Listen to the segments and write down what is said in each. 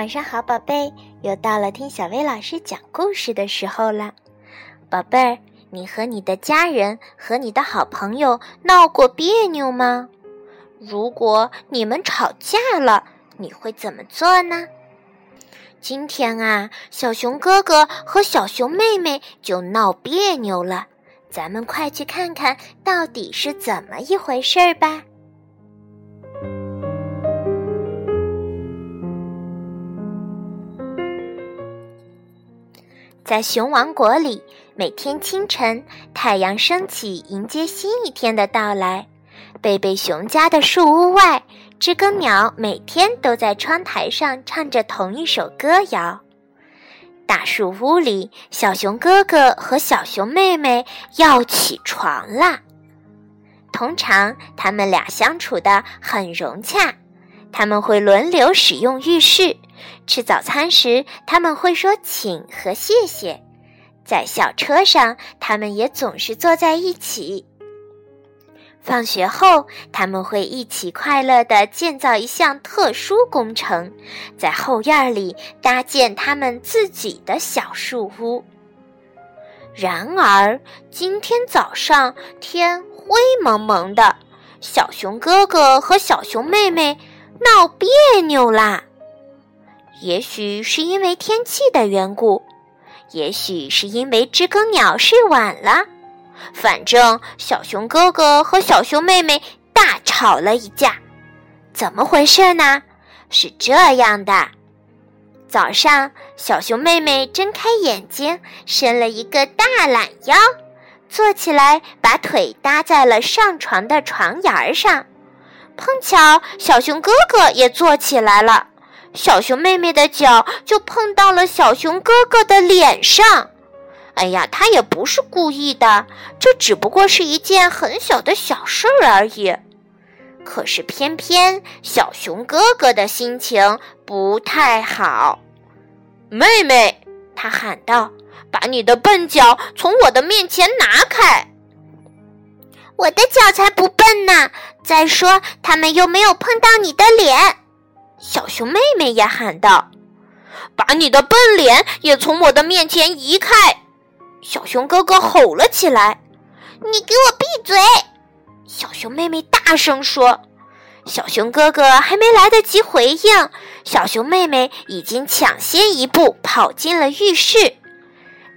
晚上好，宝贝，又到了听小薇老师讲故事的时候了。宝贝儿，你和你的家人和你的好朋友闹过别扭吗？如果你们吵架了，你会怎么做呢？今天啊，小熊哥哥和小熊妹妹就闹别扭了，咱们快去看看到底是怎么一回事儿吧。在熊王国里，每天清晨，太阳升起，迎接新一天的到来。贝贝熊家的树屋外，知更鸟每天都在窗台上唱着同一首歌谣。大树屋里，小熊哥哥和小熊妹妹要起床啦。通常，他们俩相处的很融洽。他们会轮流使用浴室。吃早餐时，他们会说“请”和“谢谢”。在校车上，他们也总是坐在一起。放学后，他们会一起快乐地建造一项特殊工程，在后院里搭建他们自己的小树屋。然而，今天早上天灰蒙蒙的，小熊哥哥和小熊妹妹闹别扭啦。也许是因为天气的缘故，也许是因为知更鸟睡晚了。反正小熊哥哥和小熊妹妹大吵了一架。怎么回事呢？是这样的：早上，小熊妹妹睁开眼睛，伸了一个大懒腰，坐起来，把腿搭在了上床的床沿上。碰巧，小熊哥哥也坐起来了。小熊妹妹的脚就碰到了小熊哥哥的脸上，哎呀，他也不是故意的，这只不过是一件很小的小事而已。可是偏偏小熊哥哥的心情不太好。妹妹，他喊道：“把你的笨脚从我的面前拿开！”我的脚才不笨呢！再说，他们又没有碰到你的脸。小熊妹妹也喊道：“把你的笨脸也从我的面前移开！”小熊哥哥吼了起来：“你给我闭嘴！”小熊妹妹大声说。小熊哥哥还没来得及回应，小熊妹妹已经抢先一步跑进了浴室。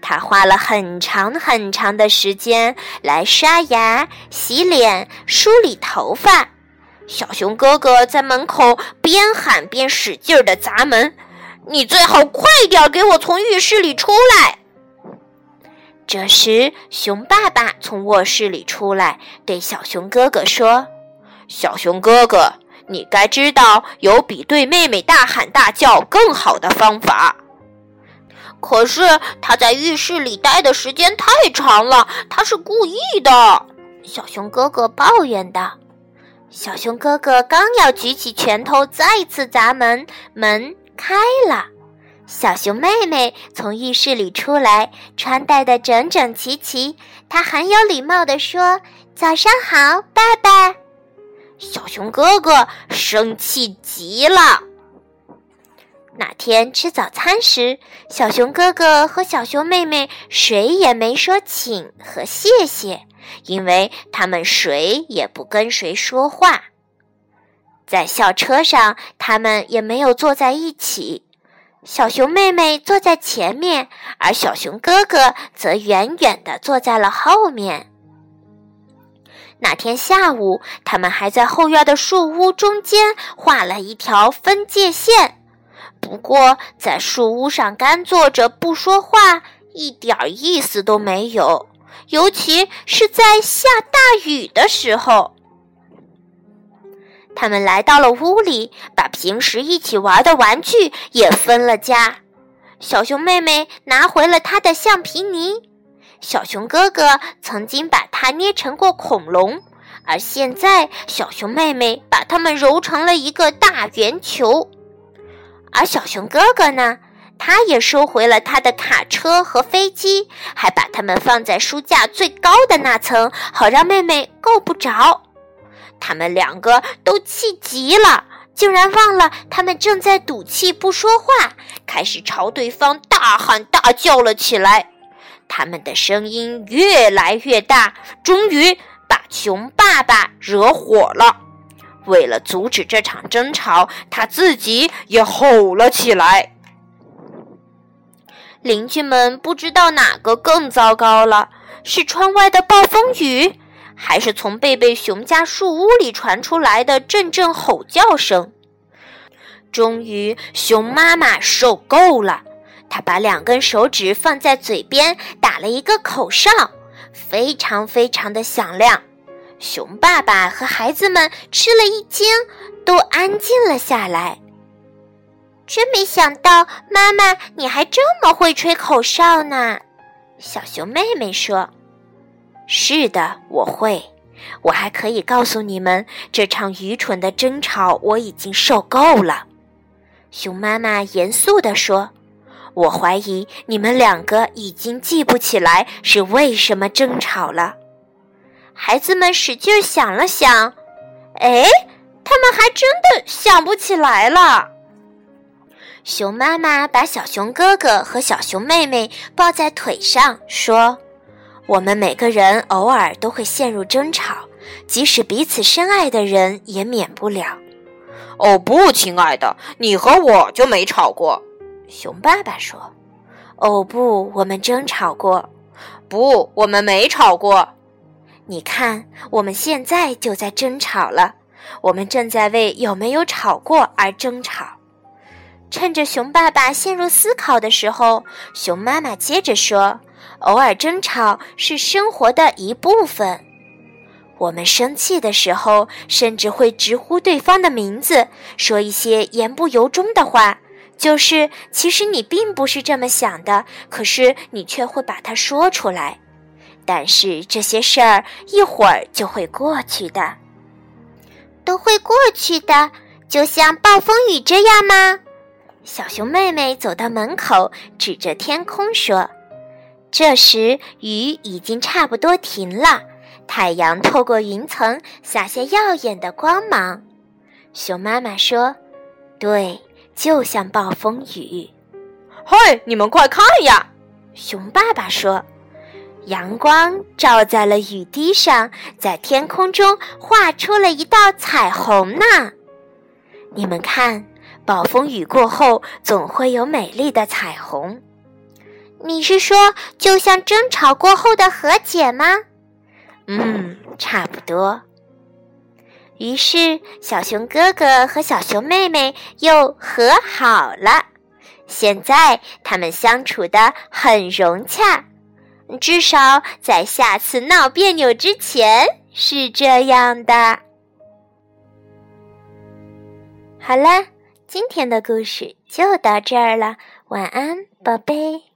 她花了很长很长的时间来刷牙、洗脸、梳理头发。小熊哥哥在门口边喊边使劲的砸门：“你最好快点给我从浴室里出来！”这时，熊爸爸从卧室里出来，对小熊哥哥说：“小熊哥哥，你该知道有比对妹妹大喊大叫更好的方法。”可是他在浴室里待的时间太长了，他是故意的。”小熊哥哥抱怨道。小熊哥哥刚要举起拳头再次砸门，门开了。小熊妹妹从浴室里出来，穿戴的整整齐齐。她很有礼貌地说：“早上好，爸爸。”小熊哥哥生气极了。那天吃早餐时，小熊哥哥和小熊妹妹谁也没说请和谢谢。因为他们谁也不跟谁说话，在校车上，他们也没有坐在一起。小熊妹妹坐在前面，而小熊哥哥则远远地坐在了后面。那天下午，他们还在后院的树屋中间画了一条分界线。不过，在树屋上干坐着不说话，一点意思都没有。尤其是在下大雨的时候，他们来到了屋里，把平时一起玩的玩具也分了家。小熊妹妹拿回了她的橡皮泥，小熊哥哥曾经把它捏成过恐龙，而现在小熊妹妹把它们揉成了一个大圆球。而小熊哥哥呢？他也收回了他的卡车和飞机，还把它们放在书架最高的那层，好让妹妹够不着。他们两个都气极了，竟然忘了他们正在赌气不说话，开始朝对方大喊大叫了起来。他们的声音越来越大，终于把熊爸爸惹火了。为了阻止这场争吵，他自己也吼了起来。邻居们不知道哪个更糟糕了：是窗外的暴风雨，还是从贝贝熊家树屋里传出来的阵阵吼叫声？终于，熊妈妈受够了，她把两根手指放在嘴边，打了一个口哨，非常非常的响亮。熊爸爸和孩子们吃了一惊，都安静了下来。真没想到，妈妈你还这么会吹口哨呢！小熊妹妹说：“是的，我会。我还可以告诉你们，这场愚蠢的争吵我已经受够了。”熊妈妈严肃地说：“我怀疑你们两个已经记不起来是为什么争吵了。”孩子们使劲想了想，哎，他们还真的想不起来了。熊妈妈把小熊哥哥和小熊妹妹抱在腿上，说：“我们每个人偶尔都会陷入争吵，即使彼此深爱的人也免不了。”哦，不，亲爱的，你和我就没吵过。熊爸爸说：“哦，不，我们争吵过。不，我们没吵过。你看，我们现在就在争吵了。我们正在为有没有吵过而争吵。”趁着熊爸爸陷入思考的时候，熊妈妈接着说：“偶尔争吵是生活的一部分。我们生气的时候，甚至会直呼对方的名字，说一些言不由衷的话。就是其实你并不是这么想的，可是你却会把它说出来。但是这些事儿一会儿就会过去的，都会过去的，就像暴风雨这样吗？”小熊妹妹走到门口，指着天空说：“这时雨已经差不多停了，太阳透过云层洒下耀眼的光芒。”熊妈妈说：“对，就像暴风雨。”“嘿，你们快看呀！”熊爸爸说：“阳光照在了雨滴上，在天空中画出了一道彩虹呢。你们看。”暴风雨过后，总会有美丽的彩虹。你是说，就像争吵过后的和解吗？嗯，差不多。于是，小熊哥哥和小熊妹妹又和好了。现在，他们相处的很融洽，至少在下次闹别扭之前是这样的。好了。今天的故事就到这儿了，晚安，宝贝。